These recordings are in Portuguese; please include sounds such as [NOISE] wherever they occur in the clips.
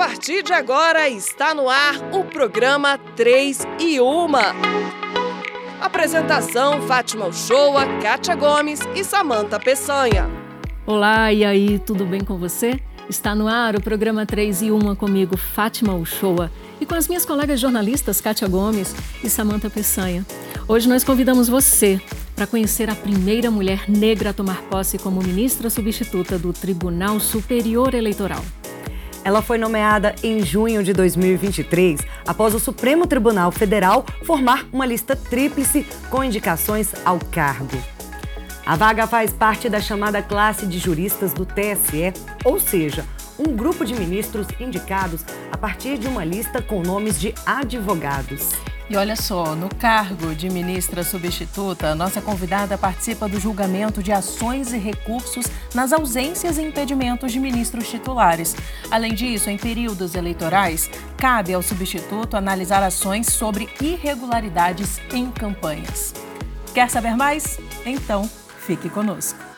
partir de agora está no ar o programa 3 e 1. Apresentação: Fátima Uchoa, Kátia Gomes e Samanta Peçanha. Olá, e aí, tudo bem com você? Está no ar o programa 3 e 1 comigo, Fátima Uchoa, e com as minhas colegas jornalistas Kátia Gomes e Samanta Peçanha. Hoje nós convidamos você para conhecer a primeira mulher negra a tomar posse como ministra substituta do Tribunal Superior Eleitoral. Ela foi nomeada em junho de 2023, após o Supremo Tribunal Federal formar uma lista tríplice com indicações ao cargo. A vaga faz parte da chamada classe de juristas do TSE, ou seja, um grupo de ministros indicados a partir de uma lista com nomes de advogados. E olha só, no cargo de ministra substituta, nossa convidada participa do julgamento de ações e recursos nas ausências e impedimentos de ministros titulares. Além disso, em períodos eleitorais, cabe ao substituto analisar ações sobre irregularidades em campanhas. Quer saber mais? Então, fique conosco.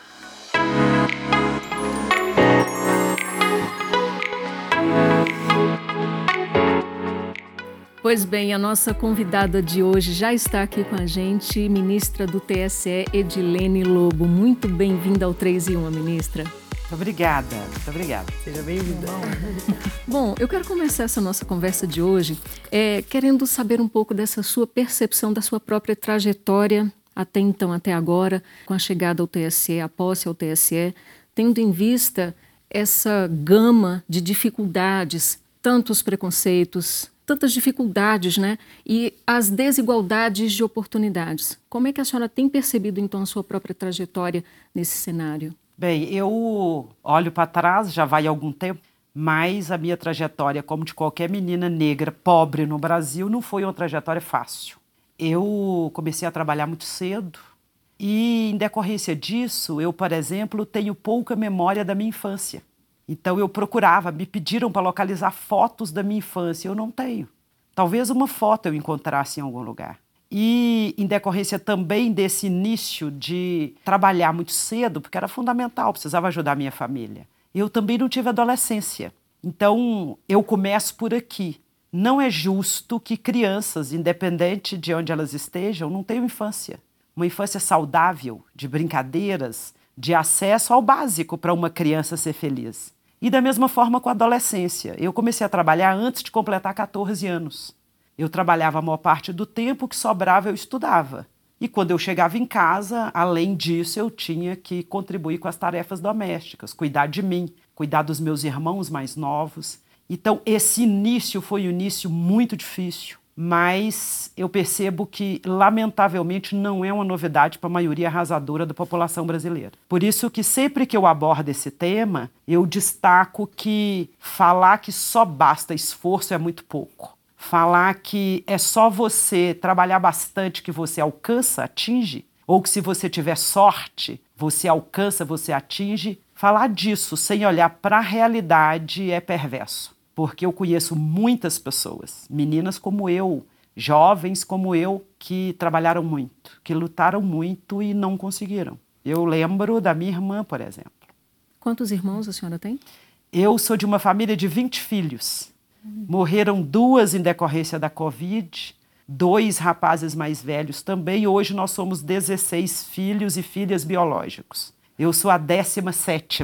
Pois bem, a nossa convidada de hoje já está aqui com a gente, ministra do TSE, Edilene Lobo. Muito bem-vinda ao 3 e 1, ministra. Muito obrigada, muito obrigada. Seja bem-vinda. [LAUGHS] Bom, eu quero começar essa nossa conversa de hoje é, querendo saber um pouco dessa sua percepção da sua própria trajetória até então, até agora, com a chegada ao TSE, a posse ao TSE, tendo em vista essa gama de dificuldades, tantos preconceitos, tantas dificuldades, né? E as desigualdades de oportunidades. Como é que a senhora tem percebido então a sua própria trajetória nesse cenário? Bem, eu olho para trás, já vai algum tempo, mas a minha trajetória, como de qualquer menina negra pobre no Brasil, não foi uma trajetória fácil. Eu comecei a trabalhar muito cedo e, em decorrência disso, eu, por exemplo, tenho pouca memória da minha infância. Então eu procurava, me pediram para localizar fotos da minha infância, eu não tenho. Talvez uma foto eu encontrasse em algum lugar. E em decorrência também desse início de trabalhar muito cedo, porque era fundamental, precisava ajudar a minha família. Eu também não tive adolescência. Então eu começo por aqui. Não é justo que crianças, independente de onde elas estejam, não tenham infância. Uma infância saudável, de brincadeiras, de acesso ao básico para uma criança ser feliz. E da mesma forma com a adolescência. Eu comecei a trabalhar antes de completar 14 anos. Eu trabalhava a maior parte do tempo que sobrava eu estudava. E quando eu chegava em casa, além disso, eu tinha que contribuir com as tarefas domésticas, cuidar de mim, cuidar dos meus irmãos mais novos. Então, esse início foi um início muito difícil, mas eu percebo que, lamentavelmente, não é uma novidade para a maioria arrasadora da população brasileira. Por isso que sempre que eu abordo esse tema, eu destaco que falar que só basta esforço é muito pouco. Falar que é só você trabalhar bastante que você alcança, atinge, ou que se você tiver sorte, você alcança, você atinge, falar disso sem olhar para a realidade é perverso porque eu conheço muitas pessoas, meninas como eu, jovens como eu, que trabalharam muito, que lutaram muito e não conseguiram. Eu lembro da minha irmã, por exemplo. Quantos irmãos a senhora tem? Eu sou de uma família de 20 filhos. Morreram duas em decorrência da Covid, dois rapazes mais velhos também. Hoje nós somos 16 filhos e filhas biológicos. Eu sou a 17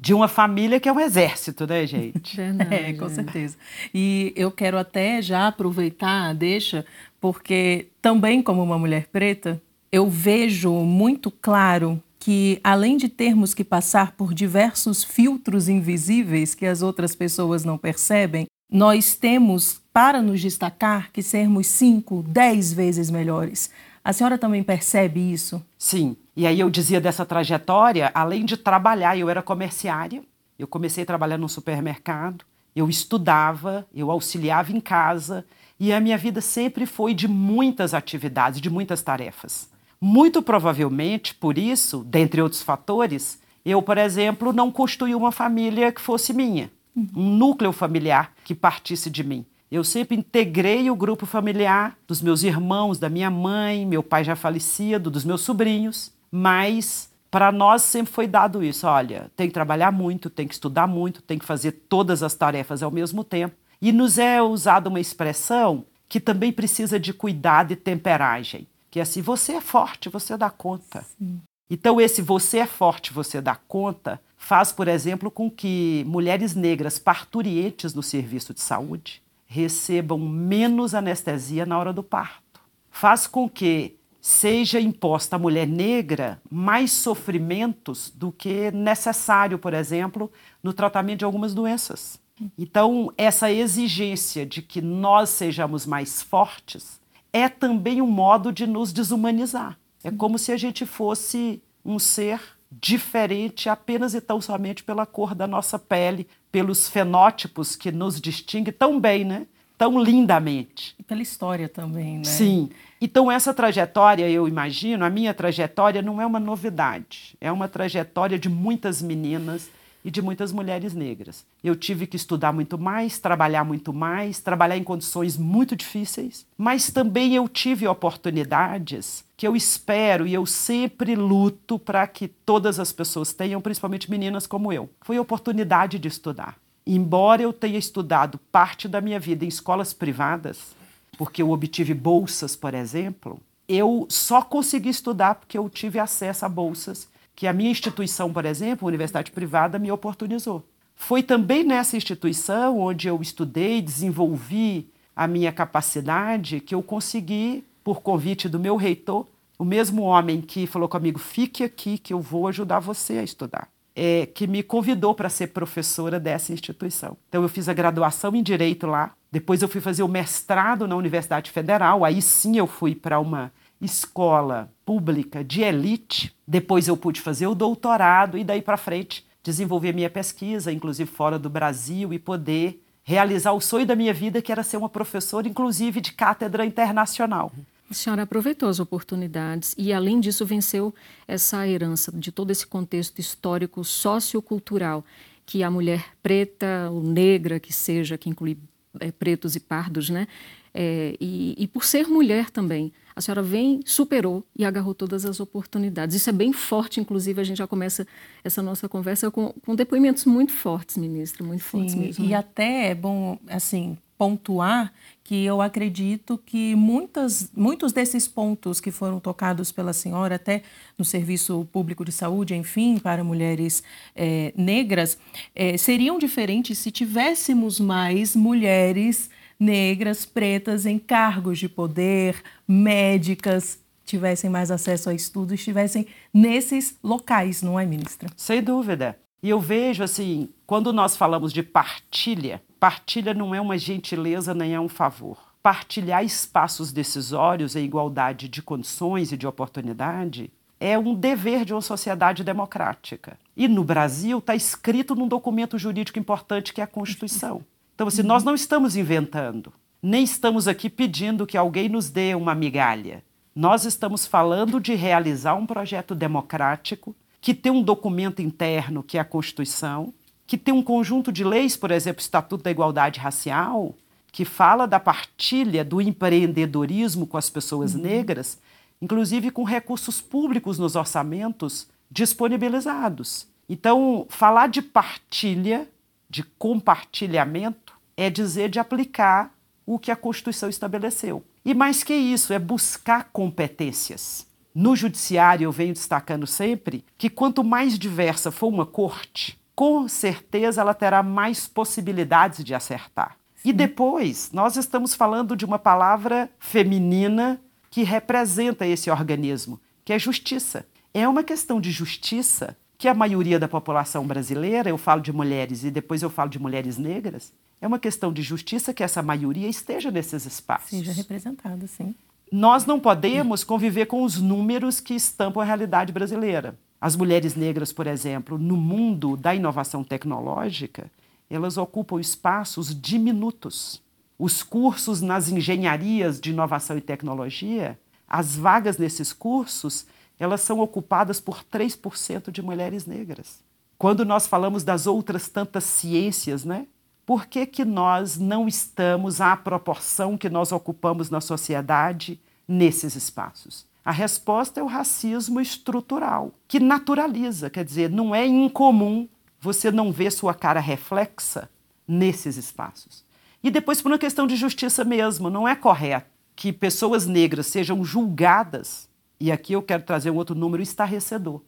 de uma família que é um exército, né, gente? [LAUGHS] Verdade, é, com certeza. E eu quero até já aproveitar, deixa, porque também como uma mulher preta, eu vejo muito claro que além de termos que passar por diversos filtros invisíveis que as outras pessoas não percebem, nós temos para nos destacar que sermos cinco, dez vezes melhores. A senhora também percebe isso? Sim. E aí eu dizia dessa trajetória, além de trabalhar, eu era comerciária. Eu comecei a trabalhar num supermercado, eu estudava, eu auxiliava em casa, e a minha vida sempre foi de muitas atividades, de muitas tarefas. Muito provavelmente, por isso, dentre outros fatores, eu, por exemplo, não construí uma família que fosse minha, um núcleo familiar que partisse de mim. Eu sempre integrei o grupo familiar dos meus irmãos, da minha mãe, meu pai já falecido, dos meus sobrinhos, mas para nós sempre foi dado isso: olha, tem que trabalhar muito, tem que estudar muito, tem que fazer todas as tarefas ao mesmo tempo. E nos é usada uma expressão que também precisa de cuidado e temperagem, que é assim: você é forte, você dá conta. Sim. Então, esse você é forte, você dá conta, faz, por exemplo, com que mulheres negras parturientes no serviço de saúde recebam menos anestesia na hora do parto. Faz com que seja imposta à mulher negra mais sofrimentos do que necessário, por exemplo, no tratamento de algumas doenças. Então, essa exigência de que nós sejamos mais fortes é também um modo de nos desumanizar. É como se a gente fosse um ser diferente apenas e tão somente pela cor da nossa pele, pelos fenótipos que nos distinguem tão bem, né? tão lindamente. E pela história também, né? Sim. Então, essa trajetória, eu imagino, a minha trajetória não é uma novidade. É uma trajetória de muitas meninas e de muitas mulheres negras. Eu tive que estudar muito mais, trabalhar muito mais, trabalhar em condições muito difíceis, mas também eu tive oportunidades que eu espero e eu sempre luto para que todas as pessoas tenham, principalmente meninas como eu. Foi a oportunidade de estudar. Embora eu tenha estudado parte da minha vida em escolas privadas, porque eu obtive bolsas, por exemplo, eu só consegui estudar porque eu tive acesso a bolsas que a minha instituição, por exemplo, universidade privada, me oportunizou. Foi também nessa instituição onde eu estudei, desenvolvi a minha capacidade, que eu consegui, por convite do meu reitor, o mesmo homem que falou comigo: fique aqui que eu vou ajudar você a estudar é, que me convidou para ser professora dessa instituição. Então, eu fiz a graduação em Direito lá, depois eu fui fazer o mestrado na Universidade Federal, aí sim eu fui para uma escola pública de elite, depois eu pude fazer o doutorado e daí para frente desenvolver minha pesquisa, inclusive fora do Brasil, e poder realizar o sonho da minha vida, que era ser uma professora, inclusive de cátedra internacional. A senhora aproveitou as oportunidades e, além disso, venceu essa herança de todo esse contexto histórico sociocultural que a mulher preta ou negra, que seja, que inclui é, pretos e pardos, né? É, e, e, por ser mulher também, a senhora vem, superou e agarrou todas as oportunidades. Isso é bem forte, inclusive, a gente já começa essa nossa conversa com, com depoimentos muito fortes, ministra, muito Sim, fortes mesmo. E né? até é bom, assim, pontuar que eu acredito que muitas, muitos desses pontos que foram tocados pela senhora, até no serviço público de saúde, enfim, para mulheres é, negras, é, seriam diferentes se tivéssemos mais mulheres negras, pretas em cargos de poder, médicas, tivessem mais acesso a estudo, estivessem nesses locais, não é, ministra? Sem dúvida. E eu vejo assim, quando nós falamos de partilha, Partilha não é uma gentileza nem é um favor. Partilhar espaços decisórios e igualdade de condições e de oportunidade é um dever de uma sociedade democrática. E no Brasil está escrito num documento jurídico importante que é a Constituição. Então, assim, nós não estamos inventando, nem estamos aqui pedindo que alguém nos dê uma migalha. Nós estamos falando de realizar um projeto democrático que tem um documento interno, que é a Constituição, que tem um conjunto de leis, por exemplo, o Estatuto da Igualdade Racial, que fala da partilha do empreendedorismo com as pessoas uhum. negras, inclusive com recursos públicos nos orçamentos disponibilizados. Então, falar de partilha, de compartilhamento, é dizer de aplicar o que a Constituição estabeleceu. E mais que isso, é buscar competências. No judiciário, eu venho destacando sempre que quanto mais diversa for uma corte, com certeza ela terá mais possibilidades de acertar. Sim. E depois, nós estamos falando de uma palavra feminina que representa esse organismo, que é justiça. É uma questão de justiça que a maioria da população brasileira, eu falo de mulheres e depois eu falo de mulheres negras, é uma questão de justiça que essa maioria esteja nesses espaços. Seja representada, sim. Nós não podemos conviver com os números que estampam a realidade brasileira. As mulheres negras, por exemplo, no mundo da inovação tecnológica, elas ocupam espaços diminutos. Os cursos nas engenharias de inovação e tecnologia, as vagas nesses cursos, elas são ocupadas por 3% de mulheres negras. Quando nós falamos das outras tantas ciências, né? Por que, que nós não estamos à proporção que nós ocupamos na sociedade nesses espaços? A resposta é o racismo estrutural, que naturaliza, quer dizer, não é incomum você não ver sua cara reflexa nesses espaços. E depois, por uma questão de justiça mesmo, não é correto que pessoas negras sejam julgadas, e aqui eu quero trazer um outro número estarrecedor.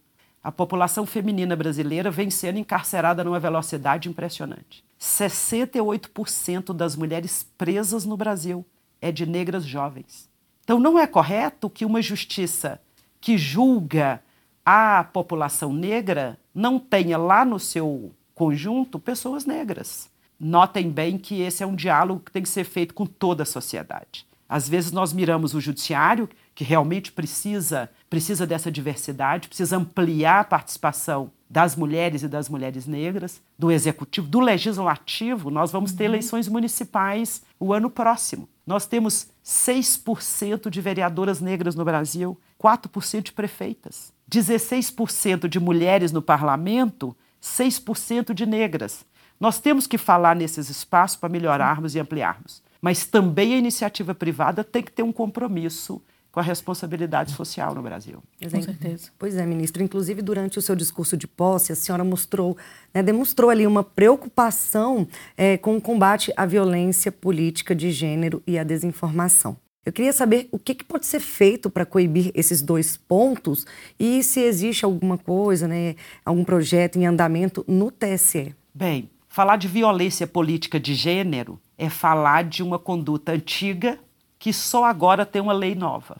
A população feminina brasileira vem sendo encarcerada numa velocidade impressionante. 68% das mulheres presas no Brasil é de negras jovens. Então não é correto que uma justiça que julga a população negra não tenha lá no seu conjunto pessoas negras. Notem bem que esse é um diálogo que tem que ser feito com toda a sociedade. Às vezes nós miramos o judiciário, que realmente precisa, precisa dessa diversidade, precisa ampliar a participação das mulheres e das mulheres negras, do executivo, do legislativo. Nós vamos ter uhum. eleições municipais o ano próximo. Nós temos 6% de vereadoras negras no Brasil, 4% de prefeitas, 16% de mulheres no parlamento, 6% de negras. Nós temos que falar nesses espaços para melhorarmos e ampliarmos. Mas também a iniciativa privada tem que ter um compromisso com a responsabilidade social no Brasil. Com certeza. Pois é, ministro. Inclusive, durante o seu discurso de posse, a senhora mostrou, né, demonstrou ali uma preocupação é, com o combate à violência política de gênero e à desinformação. Eu queria saber o que, que pode ser feito para coibir esses dois pontos e se existe alguma coisa, né, algum projeto em andamento no TSE. Bem, falar de violência política de gênero é falar de uma conduta antiga que só agora tem uma lei nova.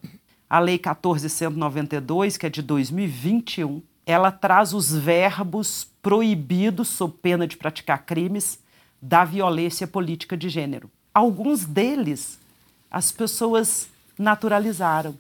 A Lei 1492, que é de 2021, ela traz os verbos proibidos, sob pena de praticar crimes, da violência política de gênero. Alguns deles as pessoas naturalizaram,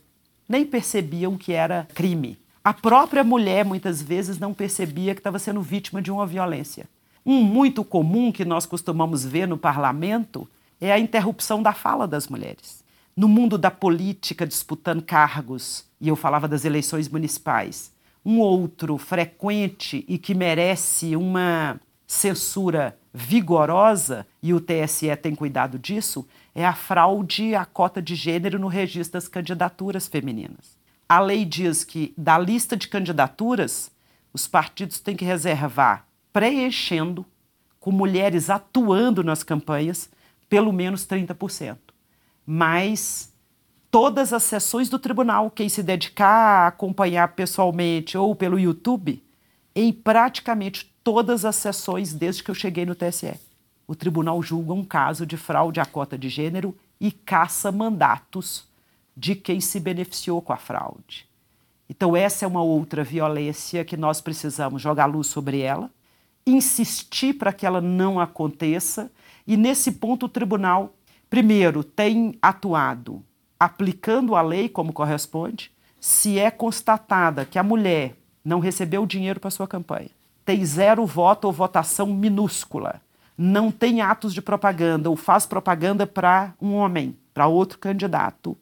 nem percebiam que era crime. A própria mulher muitas vezes não percebia que estava sendo vítima de uma violência. Um muito comum que nós costumamos ver no parlamento é a interrupção da fala das mulheres no mundo da política disputando cargos, e eu falava das eleições municipais, um outro frequente e que merece uma censura vigorosa, e o TSE tem cuidado disso, é a fraude à cota de gênero no registro das candidaturas femininas. A lei diz que da lista de candidaturas, os partidos têm que reservar, preenchendo, com mulheres atuando nas campanhas, pelo menos 30% mas todas as sessões do tribunal, quem se dedicar a acompanhar pessoalmente ou pelo YouTube, em praticamente todas as sessões desde que eu cheguei no TSE. O tribunal julga um caso de fraude à cota de gênero e caça mandatos de quem se beneficiou com a fraude. Então, essa é uma outra violência que nós precisamos jogar luz sobre ela, insistir para que ela não aconteça, e nesse ponto o tribunal primeiro, tem atuado aplicando a lei como corresponde, se é constatada que a mulher não recebeu dinheiro para sua campanha, tem zero voto ou votação minúscula, não tem atos de propaganda ou faz propaganda para um homem, para outro candidato,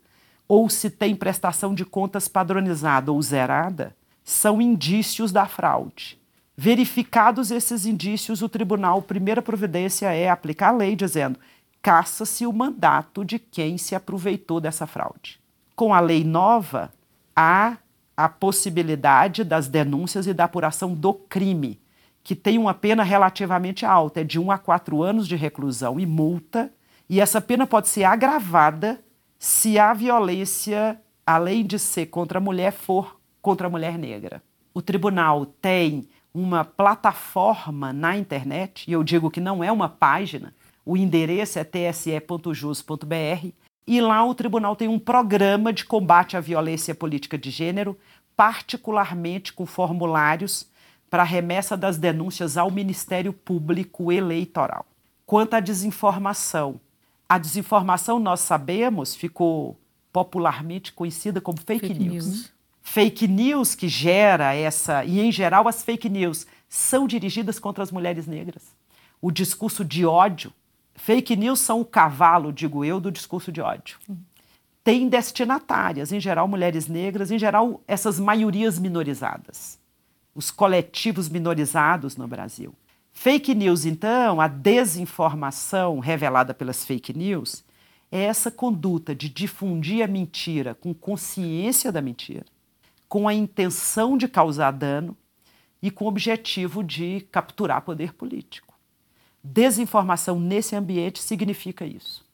ou se tem prestação de contas padronizada ou zerada, são indícios da fraude. Verificados esses indícios, o tribunal, primeira providência é aplicar a lei dizendo caça-se o mandato de quem se aproveitou dessa fraude. Com a lei nova, há a possibilidade das denúncias e da apuração do crime, que tem uma pena relativamente alta, é de 1 a 4 anos de reclusão e multa, e essa pena pode ser agravada se a violência, além de ser contra a mulher, for contra a mulher negra. O tribunal tem uma plataforma na internet, e eu digo que não é uma página, o endereço é tse.jus.br e lá o tribunal tem um programa de combate à violência política de gênero, particularmente com formulários para remessa das denúncias ao Ministério Público Eleitoral. Quanto à desinformação, a desinformação nós sabemos ficou popularmente conhecida como fake, fake news. news. Fake news que gera essa, e em geral as fake news são dirigidas contra as mulheres negras. O discurso de ódio Fake news são o cavalo, digo eu, do discurso de ódio. Tem destinatárias, em geral mulheres negras, em geral essas maiorias minorizadas, os coletivos minorizados no Brasil. Fake news, então, a desinformação revelada pelas fake news, é essa conduta de difundir a mentira com consciência da mentira, com a intenção de causar dano e com o objetivo de capturar poder político. Desinformação nesse ambiente significa isso.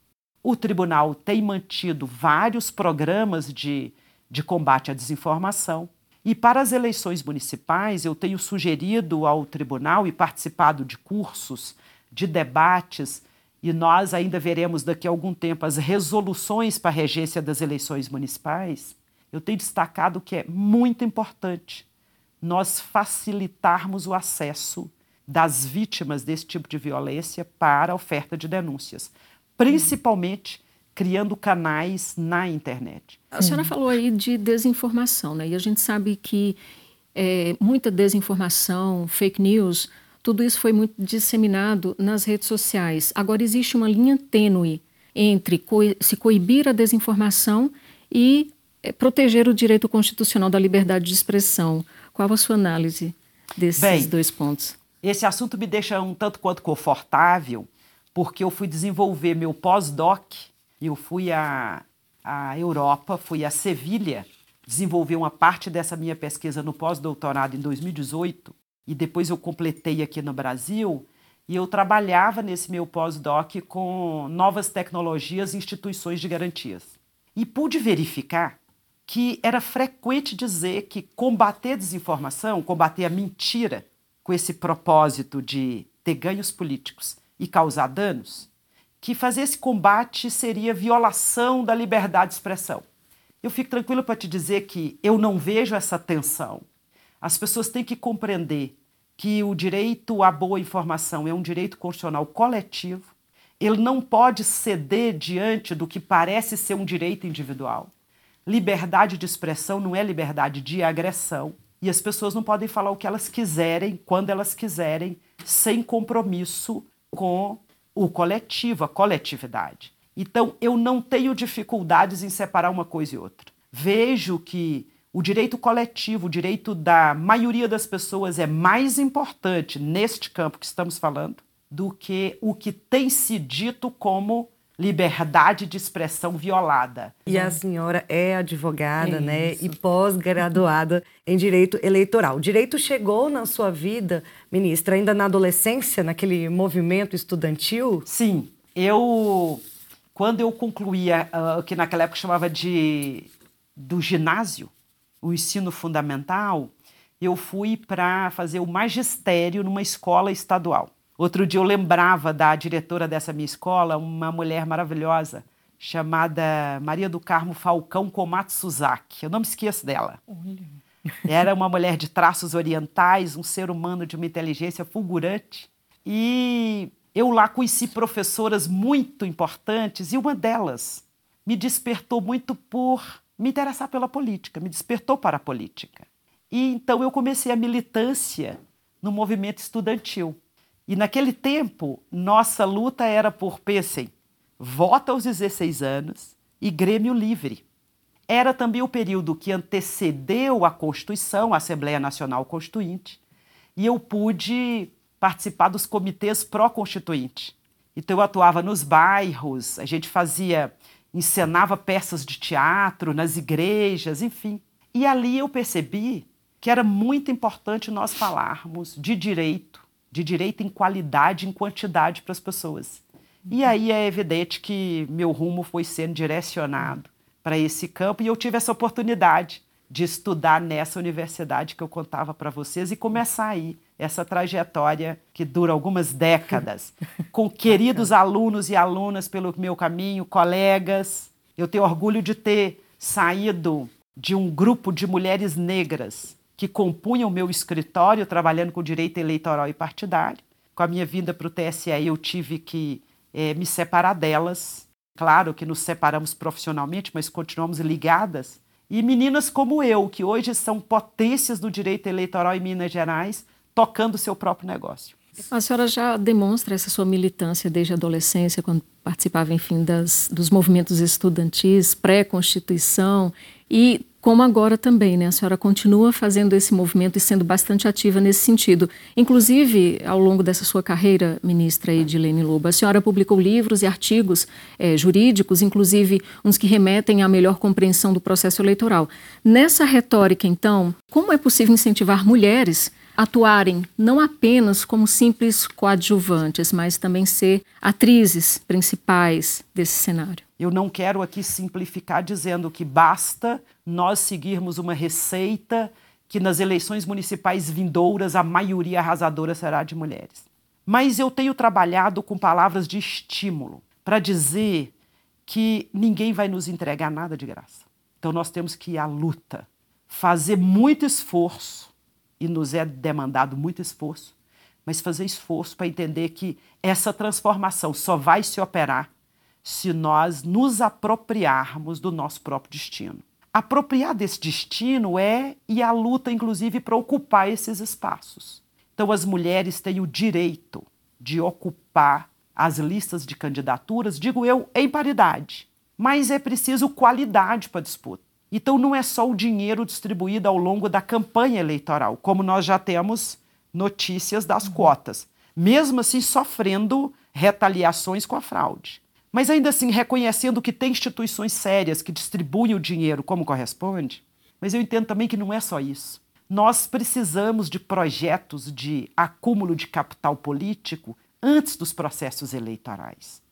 O tribunal tem mantido vários programas de, de combate à desinformação. E para as eleições municipais, eu tenho sugerido ao tribunal e participado de cursos, de debates, e nós ainda veremos daqui a algum tempo as resoluções para a regência das eleições municipais. Eu tenho destacado que é muito importante nós facilitarmos o acesso das vítimas desse tipo de violência para a oferta de denúncias, principalmente criando canais na internet. A senhora falou aí de desinformação, né? E a gente sabe que é, muita desinformação, fake news, tudo isso foi muito disseminado nas redes sociais. Agora existe uma linha tênue entre co se coibir a desinformação e é, proteger o direito constitucional da liberdade de expressão. Qual a sua análise desses Bem, dois pontos? Esse assunto me deixa um tanto quanto confortável, porque eu fui desenvolver meu pós-doc, eu fui à, à Europa, fui a Sevilha, desenvolver uma parte dessa minha pesquisa no pós-doutorado em 2018, e depois eu completei aqui no Brasil, e eu trabalhava nesse meu pós-doc com novas tecnologias e instituições de garantias. E pude verificar que era frequente dizer que combater desinformação, combater a mentira, com esse propósito de ter ganhos políticos e causar danos, que fazer esse combate seria violação da liberdade de expressão. Eu fico tranquilo para te dizer que eu não vejo essa tensão. As pessoas têm que compreender que o direito à boa informação é um direito constitucional coletivo. Ele não pode ceder diante do que parece ser um direito individual. Liberdade de expressão não é liberdade de agressão. E as pessoas não podem falar o que elas quiserem, quando elas quiserem, sem compromisso com o coletivo, a coletividade. Então, eu não tenho dificuldades em separar uma coisa e outra. Vejo que o direito coletivo, o direito da maioria das pessoas é mais importante neste campo que estamos falando do que o que tem se dito como liberdade de expressão violada. E a senhora é advogada, é né, e pós-graduada em direito eleitoral. O direito chegou na sua vida, ministra, ainda na adolescência, naquele movimento estudantil? Sim, eu quando eu concluía uh, que naquela época chamava de do ginásio, o ensino fundamental, eu fui para fazer o magistério numa escola estadual. Outro dia eu lembrava da diretora dessa minha escola, uma mulher maravilhosa, chamada Maria do Carmo Falcão Komatsuzaki. Eu não me esqueço dela. Olha. Era uma mulher de traços orientais, um ser humano de uma inteligência fulgurante. E eu lá conheci professoras muito importantes e uma delas me despertou muito por me interessar pela política, me despertou para a política. E então eu comecei a militância no movimento estudantil. E naquele tempo, nossa luta era por, pensem, voto aos 16 anos e Grêmio Livre. Era também o período que antecedeu a Constituição, a Assembleia Nacional Constituinte, e eu pude participar dos comitês pró-constituinte. Então eu atuava nos bairros, a gente fazia, encenava peças de teatro nas igrejas, enfim. E ali eu percebi que era muito importante nós falarmos de direito, de direito em qualidade, em quantidade para as pessoas. E aí é evidente que meu rumo foi sendo direcionado para esse campo e eu tive essa oportunidade de estudar nessa universidade que eu contava para vocês e começar aí essa trajetória que dura algumas décadas, [LAUGHS] com queridos alunos e alunas pelo meu caminho, colegas. Eu tenho orgulho de ter saído de um grupo de mulheres negras que compunham o meu escritório, trabalhando com direito eleitoral e partidário. Com a minha vinda para o TSE, eu tive que é, me separar delas. Claro que nos separamos profissionalmente, mas continuamos ligadas. E meninas como eu, que hoje são potências do direito eleitoral em Minas Gerais, tocando seu próprio negócio. A senhora já demonstra essa sua militância desde a adolescência, quando participava, enfim, das, dos movimentos estudantis, pré-constituição, e como agora também, né? A senhora continua fazendo esse movimento e sendo bastante ativa nesse sentido. Inclusive, ao longo dessa sua carreira, ministra Edilene Lobo, a senhora publicou livros e artigos é, jurídicos, inclusive uns que remetem à melhor compreensão do processo eleitoral. Nessa retórica, então, como é possível incentivar mulheres atuarem não apenas como simples coadjuvantes, mas também ser atrizes principais desse cenário. Eu não quero aqui simplificar dizendo que basta nós seguirmos uma receita que nas eleições municipais vindouras a maioria arrasadora será de mulheres. Mas eu tenho trabalhado com palavras de estímulo para dizer que ninguém vai nos entregar nada de graça. Então nós temos que ir à luta, fazer muito esforço e nos é demandado muito esforço, mas fazer esforço para entender que essa transformação só vai se operar se nós nos apropriarmos do nosso próprio destino. Apropriar desse destino é e a luta, inclusive, para ocupar esses espaços. Então, as mulheres têm o direito de ocupar as listas de candidaturas, digo eu, em paridade. Mas é preciso qualidade para a disputa. Então não é só o dinheiro distribuído ao longo da campanha eleitoral, como nós já temos notícias das uhum. cotas, mesmo assim sofrendo retaliações com a fraude. Mas ainda assim, reconhecendo que tem instituições sérias que distribuem o dinheiro como corresponde, mas eu entendo também que não é só isso. Nós precisamos de projetos de acúmulo de capital político antes dos processos eleitorais.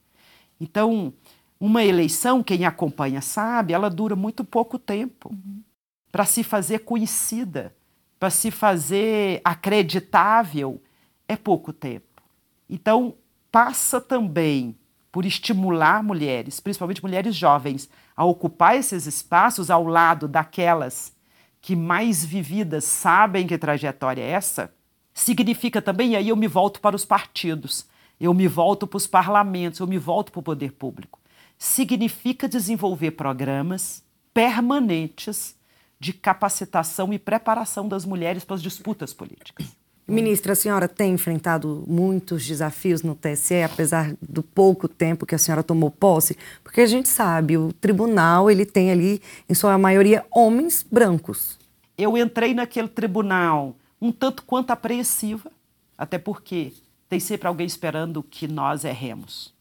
Então, uma eleição, quem acompanha sabe, ela dura muito pouco tempo uhum. para se fazer conhecida, para se fazer acreditável, é pouco tempo. Então, passa também por estimular mulheres, principalmente mulheres jovens, a ocupar esses espaços ao lado daquelas que mais vividas sabem que trajetória é essa, significa também, e aí eu me volto para os partidos, eu me volto para os parlamentos, eu me volto para o poder público significa desenvolver programas permanentes de capacitação e preparação das mulheres para as disputas políticas. Ministra, a senhora tem enfrentado muitos desafios no TSE, apesar do pouco tempo que a senhora tomou posse, porque a gente sabe, o tribunal ele tem ali, em sua maioria, homens brancos. Eu entrei naquele tribunal um tanto quanto apreensiva, até porque tem sempre alguém esperando que nós erremos.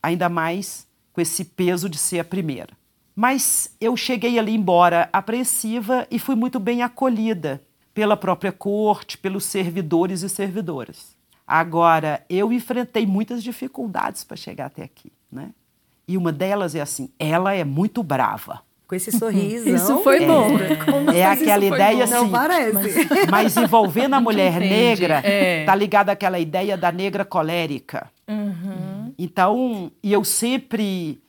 Ainda mais com esse peso de ser a primeira. Mas eu cheguei ali embora apreensiva e fui muito bem acolhida pela própria corte, pelos servidores e servidoras. Agora, eu enfrentei muitas dificuldades para chegar até aqui, né? E uma delas é assim, ela é muito brava. Com esse sorriso. Isso foi bom. É, é aquela ideia bom? assim. Não parece. Mas, [LAUGHS] mas envolvendo a mulher negra, é. tá ligada àquela ideia da negra colérica. Uhum. Então, e eu sempre,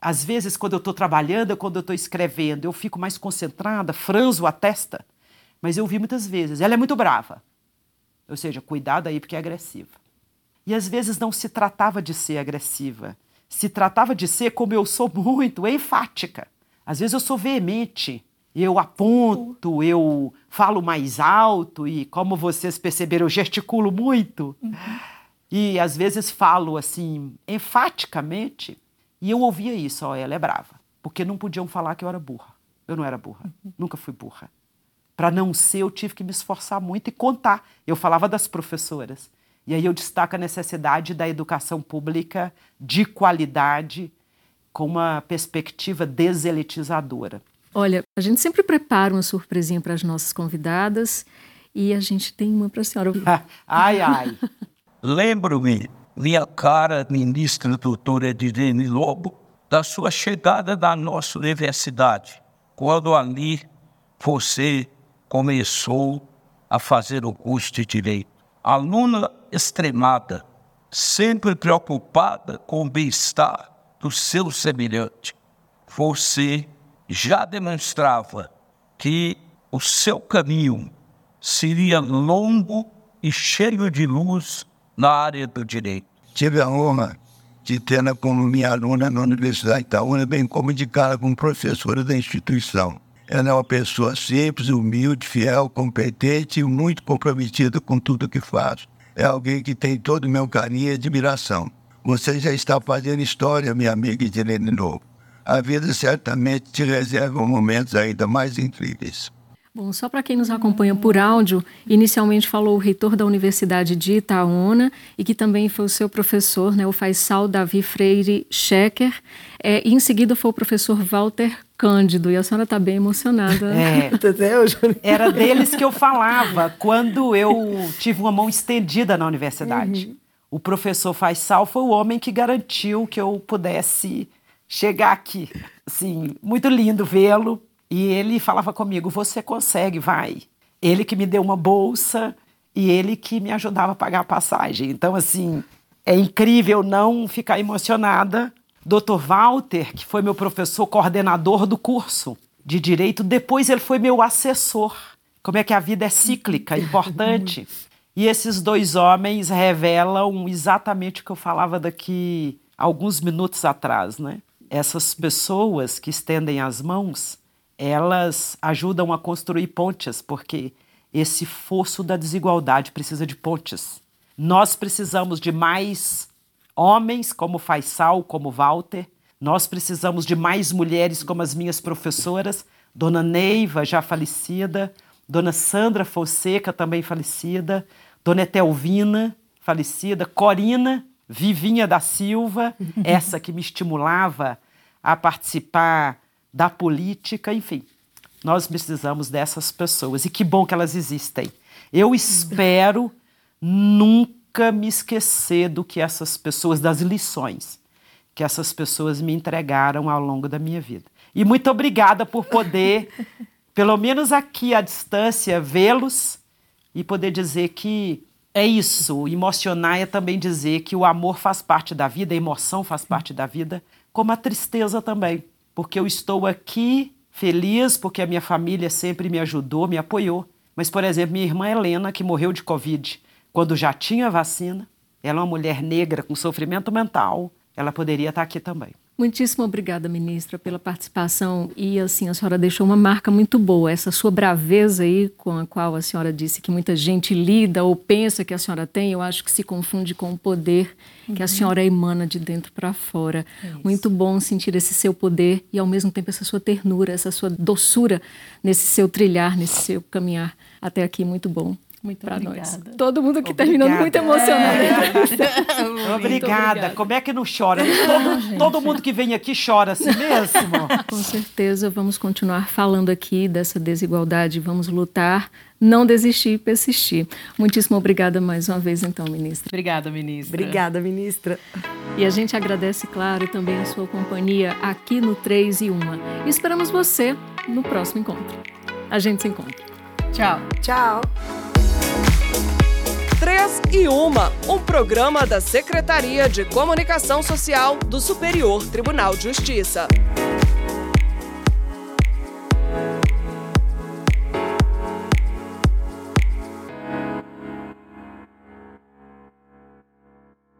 às vezes, quando eu estou trabalhando, quando eu estou escrevendo, eu fico mais concentrada, franzo a testa. Mas eu vi muitas vezes, ela é muito brava. Ou seja, cuidado aí porque é agressiva. E às vezes não se tratava de ser agressiva, se tratava de ser como eu sou muito, enfática. Às vezes eu sou veemente, eu aponto, eu falo mais alto e, como vocês perceberam, eu gesticulo muito. Uhum. E às vezes falo assim, enfaticamente, e eu ouvia isso: ó, ela é brava. Porque não podiam falar que eu era burra. Eu não era burra, uhum. nunca fui burra. Para não ser, eu tive que me esforçar muito e contar. Eu falava das professoras. E aí eu destaco a necessidade da educação pública de qualidade com uma perspectiva deselitizadora. Olha, a gente sempre prepara uma surpresinha para as nossas convidadas e a gente tem uma para a senhora. [LAUGHS] ai, ai. Lembro-me, minha cara ministra doutora Edilene Lobo, da sua chegada na nossa universidade, quando ali você começou a fazer o curso de Direito. Aluna extremada, sempre preocupada com o bem-estar do seu semelhante. Você já demonstrava que o seu caminho seria longo e cheio de luz na área do direito. Tive a honra de tê-la como minha aluna na Universidade Itaúna, bem como de cara como professora da instituição. Ela é uma pessoa simples, humilde, fiel, competente e muito comprometida com tudo que faz. É alguém que tem todo o meu carinho e admiração. Você já está fazendo história, minha amiga Edilene Novo. a vida certamente te reserva momentos ainda mais incríveis. Bom, só para quem nos acompanha por áudio, inicialmente falou o reitor da Universidade de Itaúna e que também foi o seu professor, né, o Faisal Davi Freire Schecker, é, e em seguida foi o professor Walter Cândido, e a senhora está bem emocionada. É, [LAUGHS] era deles que eu falava quando eu tive uma mão estendida na universidade. Uhum. O professor Faisal foi o homem que garantiu que eu pudesse chegar aqui. Assim, muito lindo vê-lo, e ele falava comigo: você consegue, vai. Ele que me deu uma bolsa e ele que me ajudava a pagar a passagem. Então, assim, é incrível não ficar emocionada. Dr. Walter, que foi meu professor coordenador do curso de direito, depois ele foi meu assessor. Como é que a vida é cíclica, importante. [LAUGHS] E esses dois homens revelam exatamente o que eu falava daqui alguns minutos atrás, né? Essas pessoas que estendem as mãos elas ajudam a construir pontes, porque esse fosso da desigualdade precisa de pontes. Nós precisamos de mais homens como Faisal, como Walter. Nós precisamos de mais mulheres como as minhas professoras, Dona Neiva, já falecida, Dona Sandra Fonseca, também falecida, Dona Etelvina, falecida, Corina, Vivinha da Silva, [LAUGHS] essa que me estimulava a participar da política, enfim. Nós precisamos dessas pessoas e que bom que elas existem. Eu [LAUGHS] espero nunca me esquecer do que essas pessoas, das lições que essas pessoas me entregaram ao longo da minha vida. E muito obrigada por poder, [LAUGHS] pelo menos aqui à distância, vê-los e poder dizer que é isso. Emocionar é também dizer que o amor faz parte da vida, a emoção faz parte da vida, como a tristeza também porque eu estou aqui feliz, porque a minha família sempre me ajudou, me apoiou. Mas, por exemplo, minha irmã Helena, que morreu de Covid quando já tinha vacina, ela é uma mulher negra com sofrimento mental, ela poderia estar aqui também. Muitíssimo obrigada, ministra, pela participação. E assim, a senhora deixou uma marca muito boa, essa sua braveza aí, com a qual a senhora disse que muita gente lida ou pensa que a senhora tem, eu acho que se confunde com o poder uhum. que a uhum. senhora emana de dentro para fora. Isso. Muito bom sentir esse seu poder e, ao mesmo tempo, essa sua ternura, essa sua doçura nesse seu trilhar, nesse seu caminhar até aqui. Muito bom. Muito para nós. Todo mundo que terminando muito emocionado. É. [LAUGHS] obrigada. Como é que não chora? Todo, todo mundo que vem aqui chora assim mesmo. Com certeza vamos continuar falando aqui dessa desigualdade, vamos lutar, não desistir e persistir. Muitíssimo obrigada mais uma vez, então, ministra. Obrigada, ministra. Obrigada, ministra. E a gente agradece, claro, também a sua companhia aqui no 3 e 1. E esperamos você no próximo encontro. A gente se encontra. Tchau. Tchau. 3 e 1, um programa da Secretaria de Comunicação Social do Superior Tribunal de Justiça.